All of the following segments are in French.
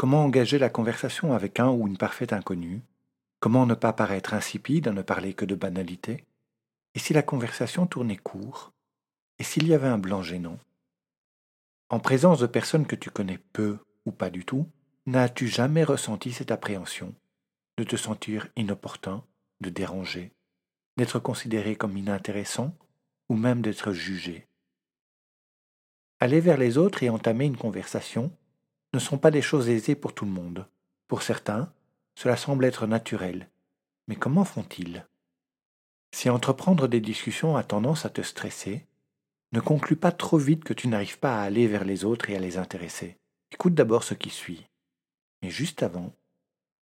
Comment engager la conversation avec un ou une parfaite inconnue? Comment ne pas paraître insipide à ne parler que de banalité? Et si la conversation tournait court? Et s'il y avait un blanc gênant? En présence de personnes que tu connais peu ou pas du tout, n'as-tu jamais ressenti cette appréhension de te sentir inopportun, de déranger, d'être considéré comme inintéressant ou même d'être jugé? Aller vers les autres et entamer une conversation ne sont pas des choses aisées pour tout le monde. Pour certains, cela semble être naturel. Mais comment font-ils? Si entreprendre des discussions a tendance à te stresser, ne conclus pas trop vite que tu n'arrives pas à aller vers les autres et à les intéresser. Écoute d'abord ce qui suit. Mais juste avant,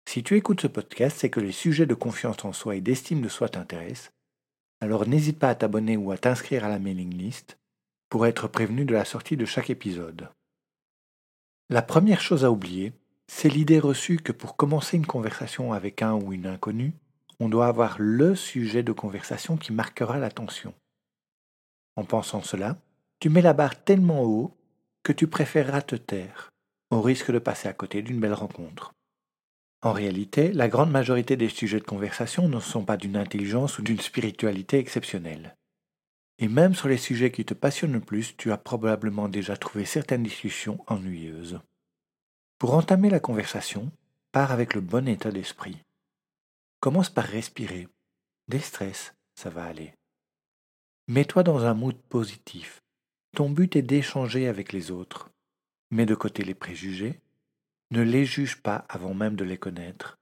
si tu écoutes ce podcast, c'est que les sujets de confiance en soi et d'estime de soi t'intéressent, alors n'hésite pas à t'abonner ou à t'inscrire à la mailing list pour être prévenu de la sortie de chaque épisode. La première chose à oublier, c'est l'idée reçue que pour commencer une conversation avec un ou une inconnue, on doit avoir le sujet de conversation qui marquera l'attention. En pensant cela, tu mets la barre tellement haut que tu préféreras te taire, au risque de passer à côté d'une belle rencontre. En réalité, la grande majorité des sujets de conversation ne sont pas d'une intelligence ou d'une spiritualité exceptionnelle. Et même sur les sujets qui te passionnent le plus, tu as probablement déjà trouvé certaines discussions ennuyeuses. Pour entamer la conversation, pars avec le bon état d'esprit. Commence par respirer. Des stress, ça va aller. Mets-toi dans un mood positif. Ton but est d'échanger avec les autres. Mets de côté les préjugés. Ne les juge pas avant même de les connaître.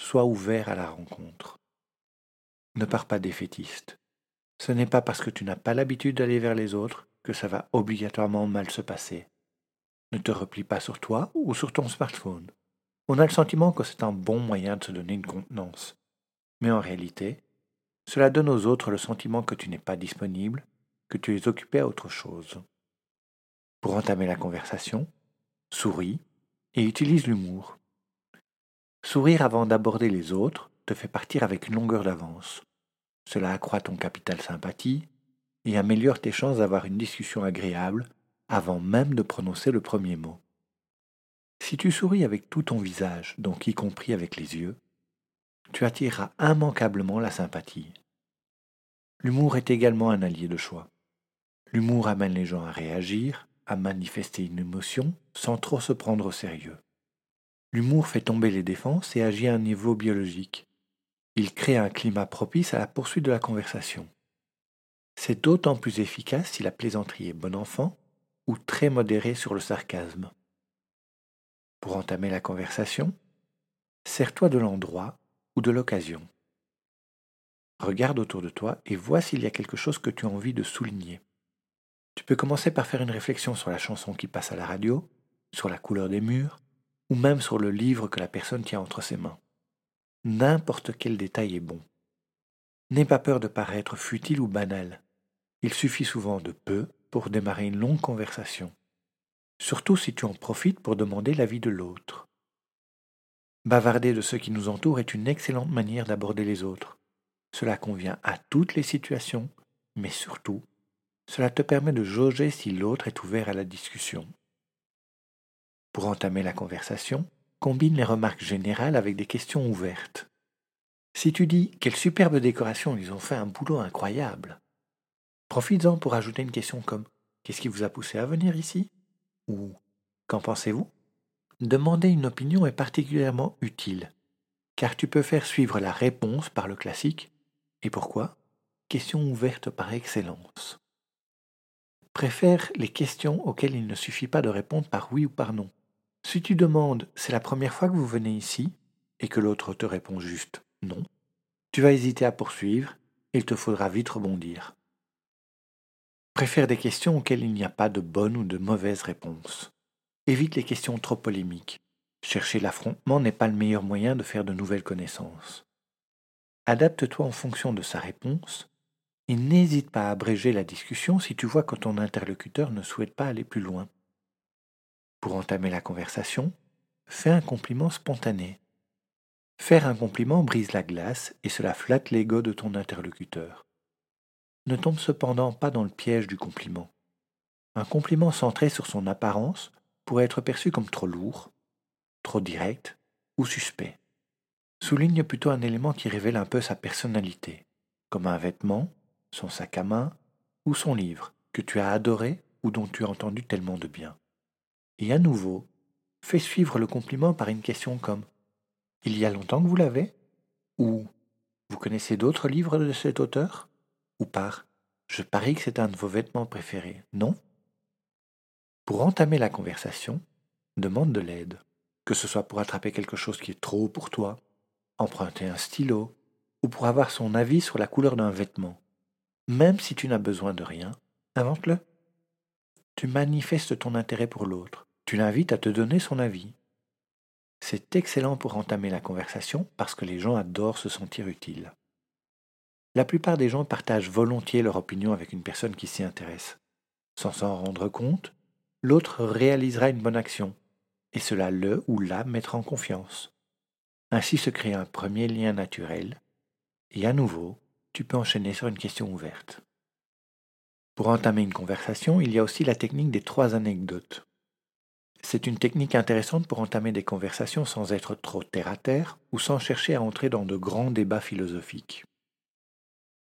Sois ouvert à la rencontre. Ne pars pas défaitiste. Ce n'est pas parce que tu n'as pas l'habitude d'aller vers les autres que ça va obligatoirement mal se passer. Ne te replie pas sur toi ou sur ton smartphone. On a le sentiment que c'est un bon moyen de se donner une contenance. Mais en réalité, cela donne aux autres le sentiment que tu n'es pas disponible, que tu es occupé à autre chose. Pour entamer la conversation, souris et utilise l'humour. Sourire avant d'aborder les autres te fait partir avec une longueur d'avance. Cela accroît ton capital sympathie et améliore tes chances d'avoir une discussion agréable avant même de prononcer le premier mot. Si tu souris avec tout ton visage, donc y compris avec les yeux, tu attireras immanquablement la sympathie. L'humour est également un allié de choix. L'humour amène les gens à réagir, à manifester une émotion sans trop se prendre au sérieux. L'humour fait tomber les défenses et agit à un niveau biologique. Il crée un climat propice à la poursuite de la conversation. C'est d'autant plus efficace si la plaisanterie est bon enfant ou très modérée sur le sarcasme. Pour entamer la conversation, sers-toi de l'endroit ou de l'occasion. Regarde autour de toi et vois s'il y a quelque chose que tu as envie de souligner. Tu peux commencer par faire une réflexion sur la chanson qui passe à la radio, sur la couleur des murs, ou même sur le livre que la personne tient entre ses mains. N'importe quel détail est bon. N'aie pas peur de paraître futile ou banal. Il suffit souvent de peu pour démarrer une longue conversation, surtout si tu en profites pour demander l'avis de l'autre. Bavarder de ceux qui nous entourent est une excellente manière d'aborder les autres. Cela convient à toutes les situations, mais surtout, cela te permet de jauger si l'autre est ouvert à la discussion. Pour entamer la conversation, combine les remarques générales avec des questions ouvertes. Si tu dis Quelle superbe décoration, ils ont fait un boulot incroyable profites-en pour ajouter une question comme Qu'est-ce qui vous a poussé à venir ici? ou Qu'en pensez-vous? Demander une opinion est particulièrement utile, car tu peux faire suivre la réponse par le classique. Et pourquoi? Question ouverte par excellence. Préfère les questions auxquelles il ne suffit pas de répondre par oui ou par non. Si tu demandes c'est la première fois que vous venez ici et que l'autre te répond juste non, tu vas hésiter à poursuivre et il te faudra vite rebondir. Préfère des questions auxquelles il n'y a pas de bonne ou de mauvaise réponse. Évite les questions trop polémiques. Chercher l'affrontement n'est pas le meilleur moyen de faire de nouvelles connaissances. Adapte-toi en fonction de sa réponse et n'hésite pas à abréger la discussion si tu vois que ton interlocuteur ne souhaite pas aller plus loin. Pour entamer la conversation, fais un compliment spontané. Faire un compliment brise la glace et cela flatte l'ego de ton interlocuteur. Ne tombe cependant pas dans le piège du compliment. Un compliment centré sur son apparence pourrait être perçu comme trop lourd, trop direct ou suspect. Souligne plutôt un élément qui révèle un peu sa personnalité, comme un vêtement, son sac à main ou son livre que tu as adoré ou dont tu as entendu tellement de bien. Et à nouveau, fais suivre le compliment par une question comme Il y a longtemps que vous l'avez? ou Vous connaissez d'autres livres de cet auteur? ou par Je parie que c'est un de vos vêtements préférés, non. Pour entamer la conversation, demande de l'aide, que ce soit pour attraper quelque chose qui est trop pour toi, emprunter un stylo, ou pour avoir son avis sur la couleur d'un vêtement. Même si tu n'as besoin de rien, invente-le. Tu manifestes ton intérêt pour l'autre, tu l'invites à te donner son avis. C'est excellent pour entamer la conversation parce que les gens adorent se sentir utiles. La plupart des gens partagent volontiers leur opinion avec une personne qui s'y intéresse. Sans s'en rendre compte, l'autre réalisera une bonne action, et cela le ou la mettra en confiance. Ainsi se crée un premier lien naturel, et à nouveau, tu peux enchaîner sur une question ouverte. Pour entamer une conversation, il y a aussi la technique des trois anecdotes. C'est une technique intéressante pour entamer des conversations sans être trop terre à terre ou sans chercher à entrer dans de grands débats philosophiques.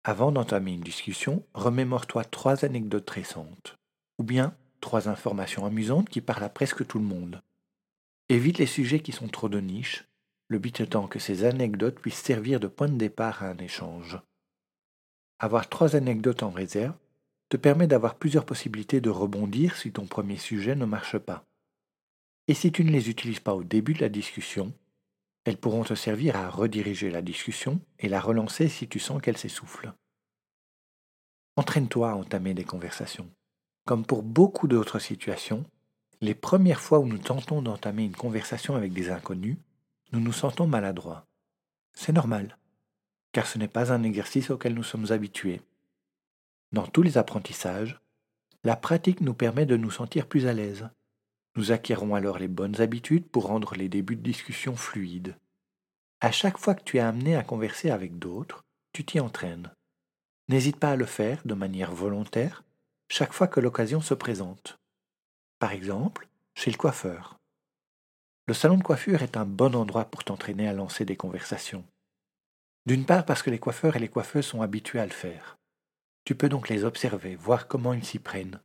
Avant d'entamer une discussion, remémore-toi trois anecdotes récentes, ou bien trois informations amusantes qui parlent à presque tout le monde. Évite les sujets qui sont trop de niche, le but étant que ces anecdotes puissent servir de point de départ à un échange. Avoir trois anecdotes en réserve te permet d'avoir plusieurs possibilités de rebondir si ton premier sujet ne marche pas. Et si tu ne les utilises pas au début de la discussion, elles pourront te servir à rediriger la discussion et la relancer si tu sens qu'elle s'essouffle. Entraîne-toi à entamer des conversations. Comme pour beaucoup d'autres situations, les premières fois où nous tentons d'entamer une conversation avec des inconnus, nous nous sentons maladroits. C'est normal, car ce n'est pas un exercice auquel nous sommes habitués. Dans tous les apprentissages, la pratique nous permet de nous sentir plus à l'aise, nous acquérons alors les bonnes habitudes pour rendre les débuts de discussion fluides. À chaque fois que tu es amené à converser avec d'autres, tu t'y entraînes. N'hésite pas à le faire de manière volontaire chaque fois que l'occasion se présente. Par exemple, chez le coiffeur. Le salon de coiffure est un bon endroit pour t'entraîner à lancer des conversations. D'une part parce que les coiffeurs et les coiffeuses sont habitués à le faire. Tu peux donc les observer, voir comment ils s'y prennent.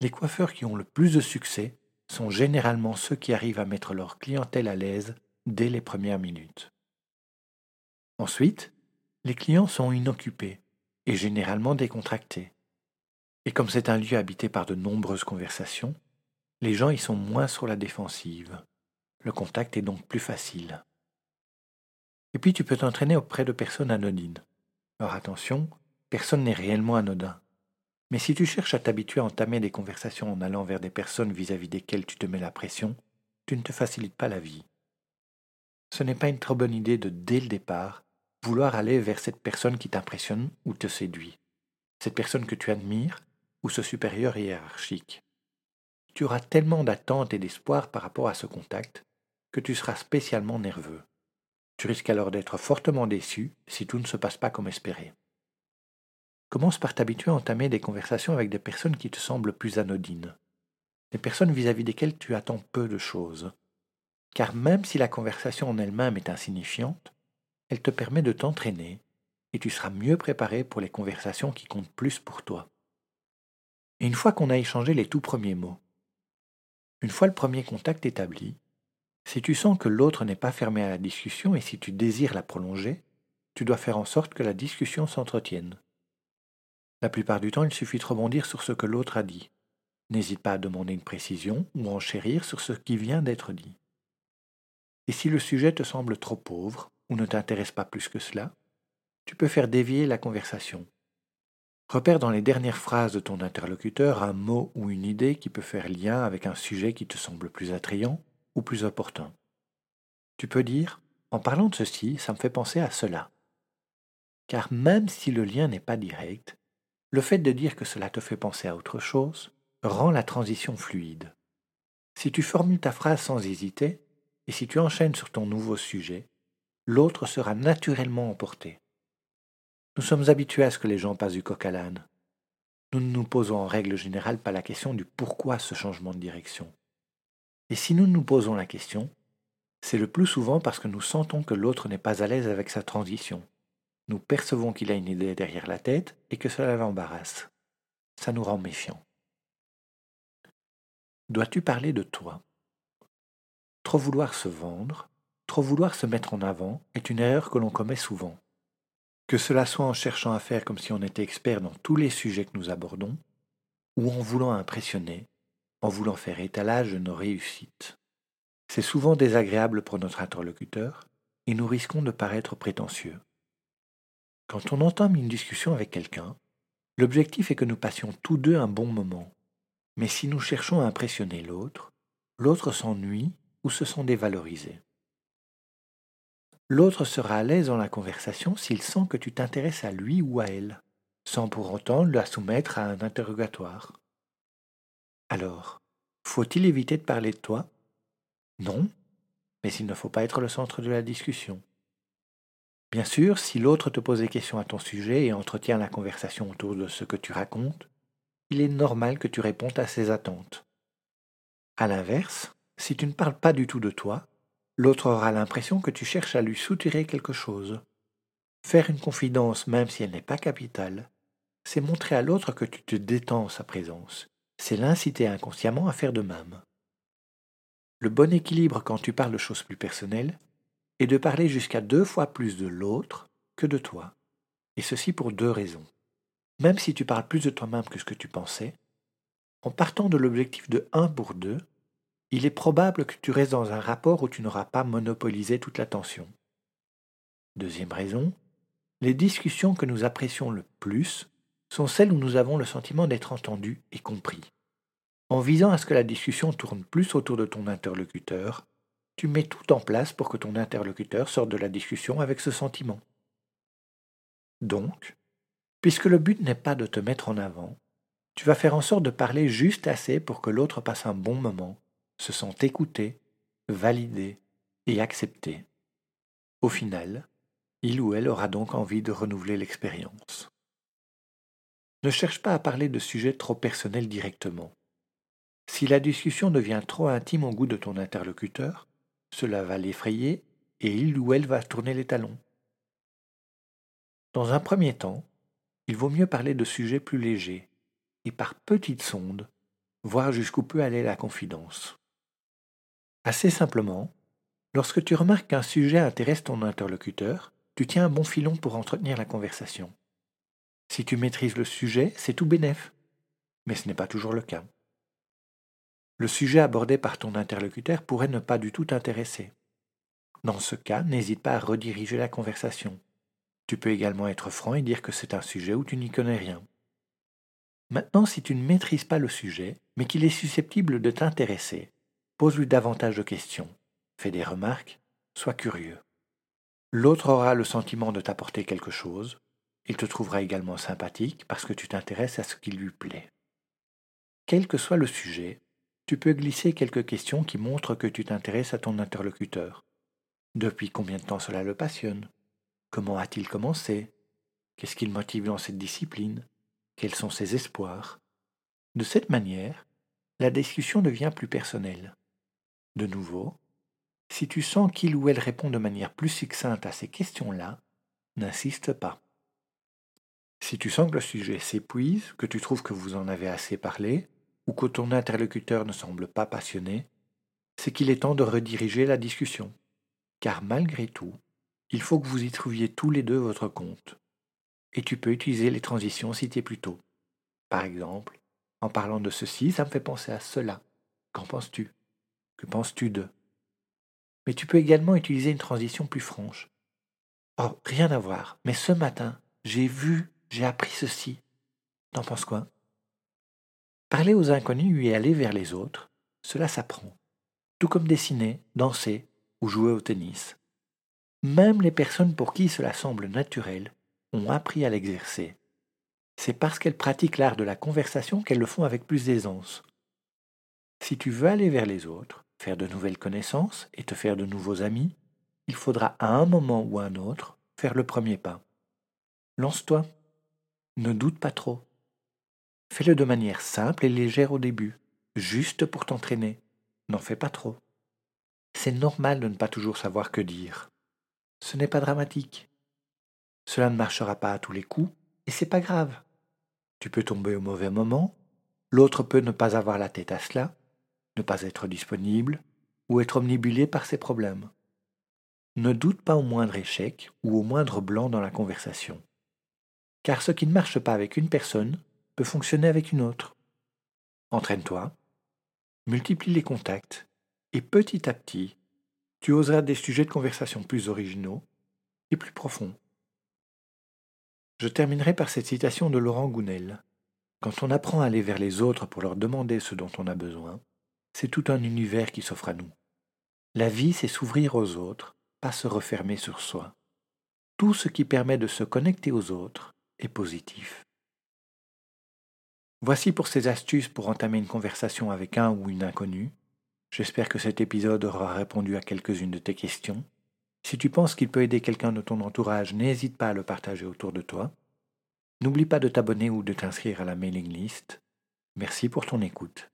Les coiffeurs qui ont le plus de succès sont généralement ceux qui arrivent à mettre leur clientèle à l'aise dès les premières minutes. Ensuite, les clients sont inoccupés et généralement décontractés. Et comme c'est un lieu habité par de nombreuses conversations, les gens y sont moins sur la défensive. Le contact est donc plus facile. Et puis tu peux t'entraîner auprès de personnes anodines. Alors attention, personne n'est réellement anodin. Mais si tu cherches à t'habituer à entamer des conversations en allant vers des personnes vis-à-vis desquelles tu te mets la pression, tu ne te facilites pas la vie. Ce n'est pas une trop bonne idée de, dès le départ, vouloir aller vers cette personne qui t'impressionne ou te séduit, cette personne que tu admires ou ce supérieur hiérarchique. Tu auras tellement d'attentes et d'espoir par rapport à ce contact que tu seras spécialement nerveux. Tu risques alors d'être fortement déçu si tout ne se passe pas comme espéré. Commence par t'habituer à entamer des conversations avec des personnes qui te semblent plus anodines, des personnes vis-à-vis desquelles tu attends peu de choses. Car même si la conversation en elle-même est insignifiante, elle te permet de t'entraîner et tu seras mieux préparé pour les conversations qui comptent plus pour toi. Et une fois qu'on a échangé les tout premiers mots, une fois le premier contact établi, Si tu sens que l'autre n'est pas fermé à la discussion et si tu désires la prolonger, tu dois faire en sorte que la discussion s'entretienne. La plupart du temps, il suffit de rebondir sur ce que l'autre a dit. N'hésite pas à demander une précision ou enchérir sur ce qui vient d'être dit. Et si le sujet te semble trop pauvre ou ne t'intéresse pas plus que cela, tu peux faire dévier la conversation. Repère dans les dernières phrases de ton interlocuteur un mot ou une idée qui peut faire lien avec un sujet qui te semble plus attrayant ou plus opportun. Tu peux dire, en parlant de ceci, ça me fait penser à cela. Car même si le lien n'est pas direct, le fait de dire que cela te fait penser à autre chose rend la transition fluide. Si tu formules ta phrase sans hésiter, et si tu enchaînes sur ton nouveau sujet, l'autre sera naturellement emporté. Nous sommes habitués à ce que les gens passent du coq à l'âne. Nous ne nous posons en règle générale pas la question du pourquoi ce changement de direction. Et si nous nous posons la question, c'est le plus souvent parce que nous sentons que l'autre n'est pas à l'aise avec sa transition. Nous percevons qu'il a une idée derrière la tête et que cela l'embarrasse. Ça nous rend méfiants. Dois-tu parler de toi? Trop vouloir se vendre, trop vouloir se mettre en avant est une erreur que l'on commet souvent. Que cela soit en cherchant à faire comme si on était expert dans tous les sujets que nous abordons, ou en voulant impressionner, en voulant faire étalage de nos réussites. C'est souvent désagréable pour notre interlocuteur et nous risquons de paraître prétentieux. Quand on entame une discussion avec quelqu'un, l'objectif est que nous passions tous deux un bon moment. Mais si nous cherchons à impressionner l'autre, l'autre s'ennuie ou se sent dévalorisé. L'autre sera à l'aise dans la conversation s'il sent que tu t'intéresses à lui ou à elle, sans pour autant la soumettre à un interrogatoire. Alors, faut-il éviter de parler de toi? Non, mais il ne faut pas être le centre de la discussion. Bien sûr, si l'autre te pose des questions à ton sujet et entretient la conversation autour de ce que tu racontes, il est normal que tu répondes à ses attentes. A l'inverse, si tu ne parles pas du tout de toi, l'autre aura l'impression que tu cherches à lui soutirer quelque chose. Faire une confidence, même si elle n'est pas capitale, c'est montrer à l'autre que tu te détends sa présence c'est l'inciter inconsciemment à faire de même. Le bon équilibre quand tu parles de choses plus personnelles est de parler jusqu'à deux fois plus de l'autre que de toi, et ceci pour deux raisons. Même si tu parles plus de toi-même que ce que tu pensais, en partant de l'objectif de 1 pour 2, il est probable que tu restes dans un rapport où tu n'auras pas monopolisé toute l'attention. Deuxième raison, les discussions que nous apprécions le plus sont celles où nous avons le sentiment d'être entendus et compris. En visant à ce que la discussion tourne plus autour de ton interlocuteur, tu mets tout en place pour que ton interlocuteur sorte de la discussion avec ce sentiment. Donc, puisque le but n'est pas de te mettre en avant, tu vas faire en sorte de parler juste assez pour que l'autre passe un bon moment, se sente écouté, validé et accepté. Au final, il ou elle aura donc envie de renouveler l'expérience. Ne cherche pas à parler de sujets trop personnels directement. Si la discussion devient trop intime au goût de ton interlocuteur, cela va l'effrayer et il ou elle va tourner les talons. Dans un premier temps, il vaut mieux parler de sujets plus légers et par petites sondes, voir jusqu'où peut aller la confidence. Assez simplement, lorsque tu remarques qu'un sujet intéresse ton interlocuteur, tu tiens un bon filon pour entretenir la conversation. Si tu maîtrises le sujet, c'est tout bénef. Mais ce n'est pas toujours le cas. Le sujet abordé par ton interlocuteur pourrait ne pas du tout t'intéresser. Dans ce cas, n'hésite pas à rediriger la conversation. Tu peux également être franc et dire que c'est un sujet où tu n'y connais rien. Maintenant, si tu ne maîtrises pas le sujet, mais qu'il est susceptible de t'intéresser, pose-lui davantage de questions, fais des remarques, sois curieux. L'autre aura le sentiment de t'apporter quelque chose, il te trouvera également sympathique parce que tu t'intéresses à ce qui lui plaît. Quel que soit le sujet, tu peux glisser quelques questions qui montrent que tu t'intéresses à ton interlocuteur. Depuis combien de temps cela le passionne? Comment a-t-il commencé? Qu'est-ce qui le motive dans cette discipline? Quels sont ses espoirs? De cette manière, la discussion devient plus personnelle. De nouveau, si tu sens qu'il ou elle répond de manière plus succincte à ces questions-là, n'insiste pas. Si tu sens que le sujet s'épuise, que tu trouves que vous en avez assez parlé, ou que ton interlocuteur ne semble pas passionné, c'est qu'il est temps de rediriger la discussion. Car malgré tout, il faut que vous y trouviez tous les deux votre compte. Et tu peux utiliser les transitions citées plus tôt. Par exemple, en parlant de ceci, ça me fait penser à cela. Qu'en penses-tu? Que penses-tu de? Mais tu peux également utiliser une transition plus franche. Oh, rien à voir, mais ce matin, j'ai vu, j'ai appris ceci. T'en penses quoi? Parler aux inconnus et aller vers les autres, cela s'apprend. Tout comme dessiner, danser ou jouer au tennis. Même les personnes pour qui cela semble naturel ont appris à l'exercer. C'est parce qu'elles pratiquent l'art de la conversation qu'elles le font avec plus d'aisance. Si tu veux aller vers les autres, faire de nouvelles connaissances et te faire de nouveaux amis, il faudra à un moment ou à un autre faire le premier pas. Lance-toi. Ne doute pas trop. Fais-le de manière simple et légère au début, juste pour t'entraîner. N'en fais pas trop. C'est normal de ne pas toujours savoir que dire. Ce n'est pas dramatique. Cela ne marchera pas à tous les coups, et c'est pas grave. Tu peux tomber au mauvais moment, l'autre peut ne pas avoir la tête à cela, ne pas être disponible, ou être omnibulé par ses problèmes. Ne doute pas au moindre échec ou au moindre blanc dans la conversation. Car ce qui ne marche pas avec une personne fonctionner avec une autre. Entraîne-toi, multiplie les contacts, et petit à petit, tu oseras des sujets de conversation plus originaux et plus profonds. Je terminerai par cette citation de Laurent Gounel. Quand on apprend à aller vers les autres pour leur demander ce dont on a besoin, c'est tout un univers qui s'offre à nous. La vie, c'est s'ouvrir aux autres, pas se refermer sur soi. Tout ce qui permet de se connecter aux autres est positif. Voici pour ces astuces pour entamer une conversation avec un ou une inconnue. J'espère que cet épisode aura répondu à quelques-unes de tes questions. Si tu penses qu'il peut aider quelqu'un de ton entourage, n'hésite pas à le partager autour de toi. N'oublie pas de t'abonner ou de t'inscrire à la mailing list. Merci pour ton écoute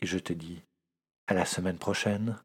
et je te dis à la semaine prochaine.